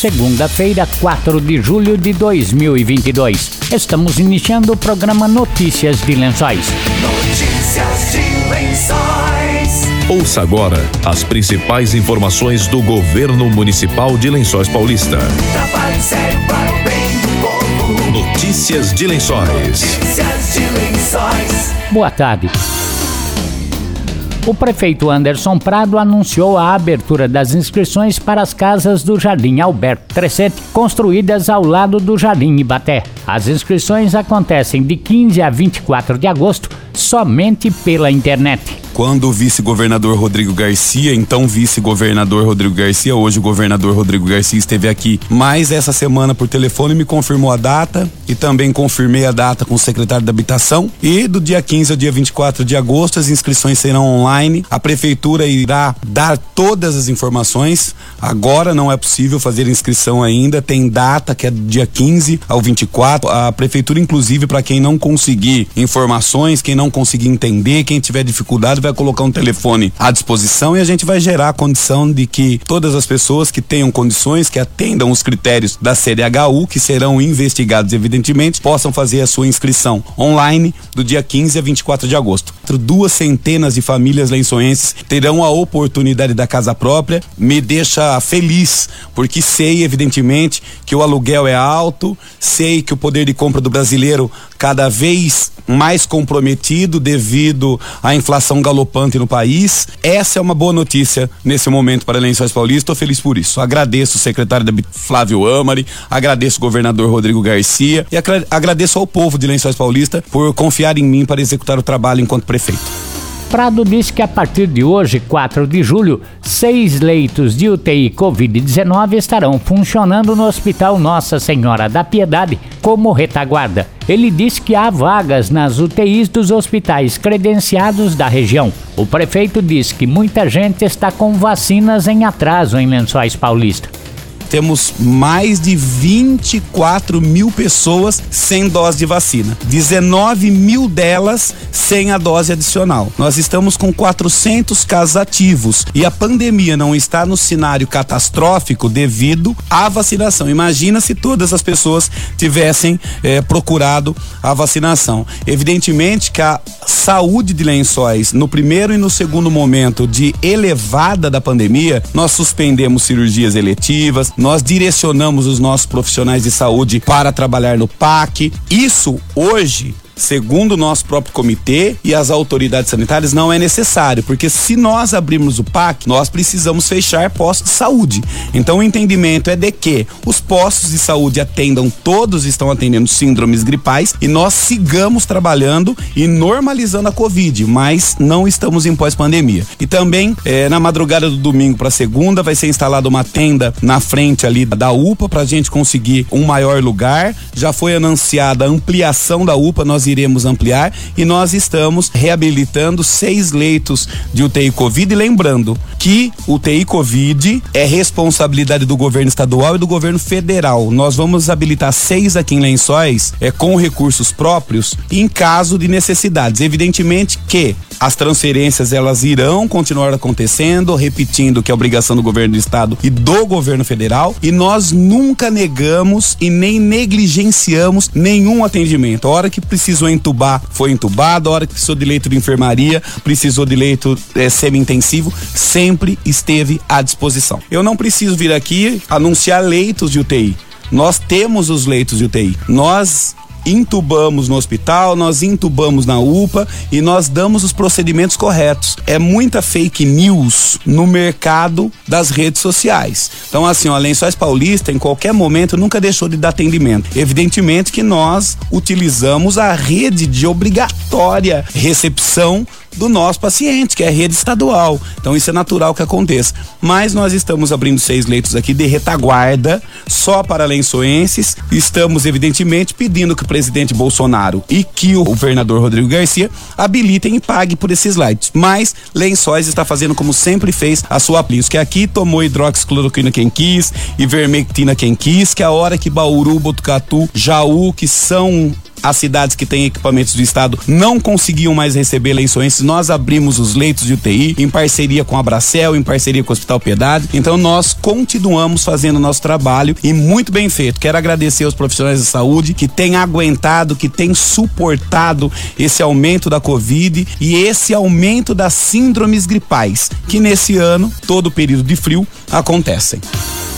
segunda-feira, 4 de julho de 2022. Estamos iniciando o programa Notícias de Lençóis. Notícias de Lençóis. Ouça agora as principais informações do governo municipal de Lençóis Paulista. Trabalho sério para o bem do povo. Notícias de Lençóis. Notícias de Lençóis. Boa tarde. O prefeito Anderson Prado anunciou a abertura das inscrições para as casas do Jardim Alberto Trescete, construídas ao lado do Jardim Ibaté. As inscrições acontecem de 15 a 24 de agosto somente pela internet quando o vice-governador Rodrigo Garcia, então vice-governador Rodrigo Garcia, hoje o governador Rodrigo Garcia esteve aqui mais essa semana por telefone me confirmou a data e também confirmei a data com o secretário da Habitação e do dia 15 ao dia 24 de agosto as inscrições serão online. A prefeitura irá dar todas as informações. Agora não é possível fazer inscrição ainda, tem data que é dia 15 ao 24. A prefeitura inclusive para quem não conseguir informações, quem não conseguir entender, quem tiver dificuldade vai colocar um telefone à disposição e a gente vai gerar a condição de que todas as pessoas que tenham condições, que atendam os critérios da CDHU, que serão investigados evidentemente, possam fazer a sua inscrição online do dia 15 a 24 de agosto. Duas centenas de famílias lençoenses terão a oportunidade da casa própria. Me deixa feliz, porque sei, evidentemente, que o aluguel é alto, sei que o poder de compra do brasileiro cada vez mais comprometido devido à inflação galopante no país. Essa é uma boa notícia nesse momento para Lençóis Paulista. Estou feliz por isso. Agradeço o secretário da Flávio Amari, agradeço o governador Rodrigo Garcia e agradeço ao povo de Lençóis Paulista por confiar em mim para executar o trabalho enquanto prefeito. Prado disse que a partir de hoje, 4 de julho, seis leitos de UTI Covid-19 estarão funcionando no Hospital Nossa Senhora da Piedade como retaguarda. Ele disse que há vagas nas UTIs dos hospitais credenciados da região. O prefeito disse que muita gente está com vacinas em atraso em Lençóis Paulista temos mais de 24 mil pessoas sem dose de vacina. 19 mil delas sem a dose adicional. Nós estamos com 400 casos ativos e a pandemia não está no cenário catastrófico devido à vacinação. Imagina se todas as pessoas tivessem eh, procurado a vacinação. Evidentemente que a saúde de lençóis no primeiro e no segundo momento de elevada da pandemia, nós suspendemos cirurgias eletivas, nós direcionamos os nossos profissionais de saúde para trabalhar no PAC. Isso hoje segundo o nosso próprio comitê e as autoridades sanitárias, não é necessário, porque se nós abrirmos o PAC, nós precisamos fechar postos de saúde. Então o entendimento é de que os postos de saúde atendam, todos estão atendendo síndromes gripais e nós sigamos trabalhando e normalizando a Covid, mas não estamos em pós-pandemia. E também eh, na madrugada do domingo para segunda vai ser instalada uma tenda na frente ali da UPA para a gente conseguir um maior lugar. Já foi anunciada a ampliação da UPA, nós iremos ampliar e nós estamos reabilitando seis leitos de UTI Covid. E lembrando que UTI Covid é responsabilidade do governo estadual e do governo federal. Nós vamos habilitar seis aqui em Lençóis é, com recursos próprios em caso de necessidades. Evidentemente que as transferências elas irão continuar acontecendo, repetindo que é obrigação do governo do estado e do governo federal, e nós nunca negamos e nem negligenciamos nenhum atendimento. A hora que precisou entubar, foi entubado, a hora que precisou de leito de enfermaria, precisou de leito é, semi-intensivo, sempre esteve à disposição. Eu não preciso vir aqui anunciar leitos de UTI. Nós temos os leitos de UTI. Nós intubamos no hospital, nós intubamos na UPA e nós damos os procedimentos corretos. É muita fake news no mercado das redes sociais. Então, assim, o Lençóis Paulista, em qualquer momento, nunca deixou de dar atendimento. Evidentemente que nós utilizamos a rede de obrigatória recepção do nosso paciente, que é a rede estadual. Então isso é natural que aconteça. Mas nós estamos abrindo seis leitos aqui de retaguarda só para lençoenses. Estamos, evidentemente, pedindo que o presidente Bolsonaro e que o governador Rodrigo Garcia habilitem e paguem por esses leitos. Mas Lençóis está fazendo como sempre fez a sua aplicação, que aqui tomou hidroxicloroquina quem quis, ivermectina quem quis, que a hora que Bauru, Botucatu, Jaú, que são as cidades que têm equipamentos do estado não conseguiam mais receber lençóis. Nós abrimos os leitos de UTI em parceria com a Bracel, em parceria com o Hospital Piedade. Então nós continuamos fazendo o nosso trabalho e muito bem feito. Quero agradecer aos profissionais de saúde que têm aguentado, que têm suportado esse aumento da Covid e esse aumento das síndromes gripais, que nesse ano, todo período de frio, acontecem.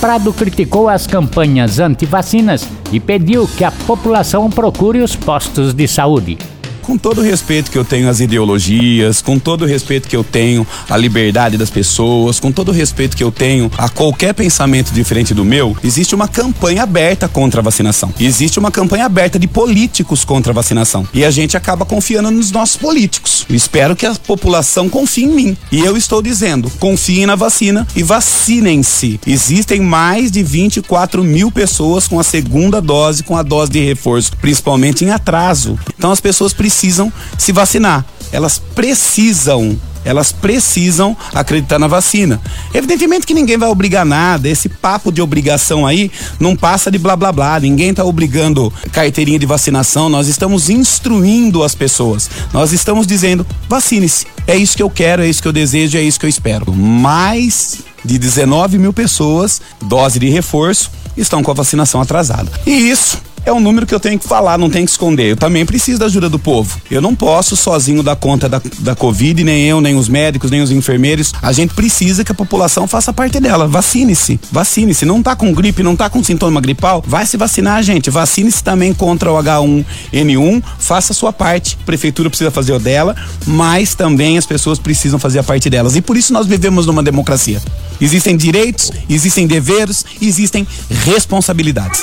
Prado criticou as campanhas anti-vacinas e pediu que a população procure os postos de saúde com todo o respeito que eu tenho às ideologias, com todo o respeito que eu tenho à liberdade das pessoas, com todo o respeito que eu tenho a qualquer pensamento diferente do meu, existe uma campanha aberta contra a vacinação. Existe uma campanha aberta de políticos contra a vacinação. E a gente acaba confiando nos nossos políticos. Eu espero que a população confie em mim. E eu estou dizendo, confiem na vacina e vacinem-se. Existem mais de 24 mil pessoas com a segunda dose, com a dose de reforço, principalmente em atraso. Então as pessoas precisam precisam se vacinar. Elas precisam elas precisam acreditar na vacina. Evidentemente que ninguém vai obrigar nada, esse papo de obrigação aí não passa de blá blá blá, ninguém está obrigando carteirinha de vacinação, nós estamos instruindo as pessoas, nós estamos dizendo, vacine-se, é isso que eu quero, é isso que eu desejo, é isso que eu espero. Mais de 19 mil pessoas, dose de reforço, estão com a vacinação atrasada. E isso é um número que eu tenho que falar, não tenho que esconder. Eu também preciso da ajuda do povo. Eu não posso sozinho dar conta da, da Covid, nem eu, nem os médicos, nem os enfermeiros. A gente precisa que a população faça parte dela. Vacine-se, vacine-se. Não tá com gripe, não tá com sintoma gripal, vai se vacinar, gente. Vacine-se também contra o H1N1, faça a sua parte. A prefeitura precisa fazer o dela, mas também as pessoas precisam fazer a parte delas. E por isso nós vivemos numa democracia. Existem direitos, existem deveres, existem responsabilidades.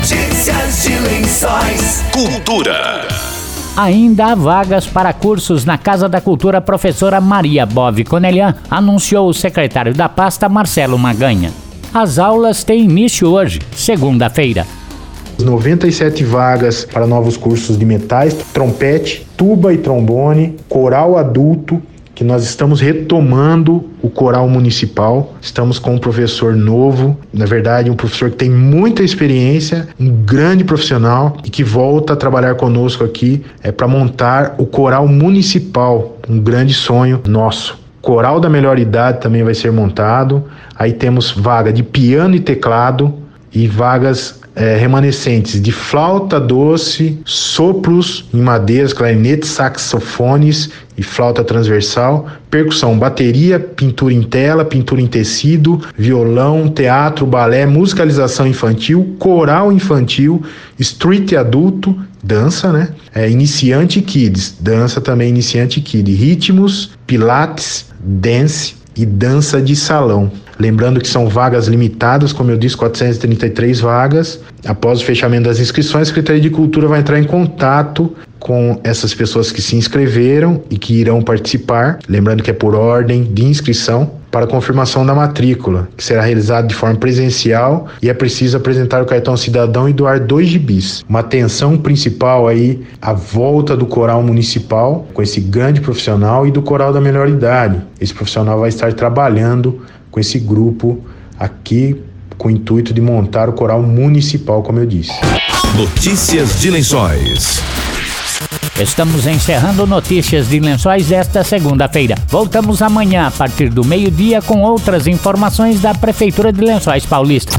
Notícias de lençóis. Cultura. Ainda há vagas para cursos na Casa da Cultura professora Maria Bove Conelian, anunciou o secretário da pasta Marcelo Maganha. As aulas têm início hoje, segunda-feira. 97 vagas para novos cursos de metais, trompete, tuba e trombone, coral adulto, que nós estamos retomando o coral municipal. Estamos com um professor novo, na verdade, um professor que tem muita experiência, um grande profissional e que volta a trabalhar conosco aqui é para montar o coral municipal, um grande sonho nosso. Coral da melhor idade também vai ser montado. Aí temos vaga de piano e teclado e vagas é, remanescentes de flauta doce, sopros em madeiras, clarinetes, saxofones e flauta transversal, percussão, bateria, pintura em tela, pintura em tecido, violão, teatro, balé, musicalização infantil, coral infantil, street adulto, dança, né? É, iniciante kids, dança também iniciante kid, ritmos, pilates, dance e dança de salão. Lembrando que são vagas limitadas, como eu disse, 433 vagas. Após o fechamento das inscrições, a Secretaria de Cultura vai entrar em contato com essas pessoas que se inscreveram e que irão participar. Lembrando que é por ordem de inscrição para confirmação da matrícula, que será realizada de forma presencial e é preciso apresentar o cartão cidadão e doar dois gibis. Uma atenção principal aí à volta do coral municipal com esse grande profissional e do coral da melhor idade. Esse profissional vai estar trabalhando com esse grupo aqui com o intuito de montar o coral municipal, como eu disse. Notícias de Lençóis. Estamos encerrando notícias de lençóis esta segunda-feira. Voltamos amanhã a partir do meio-dia com outras informações da Prefeitura de Lençóis Paulista.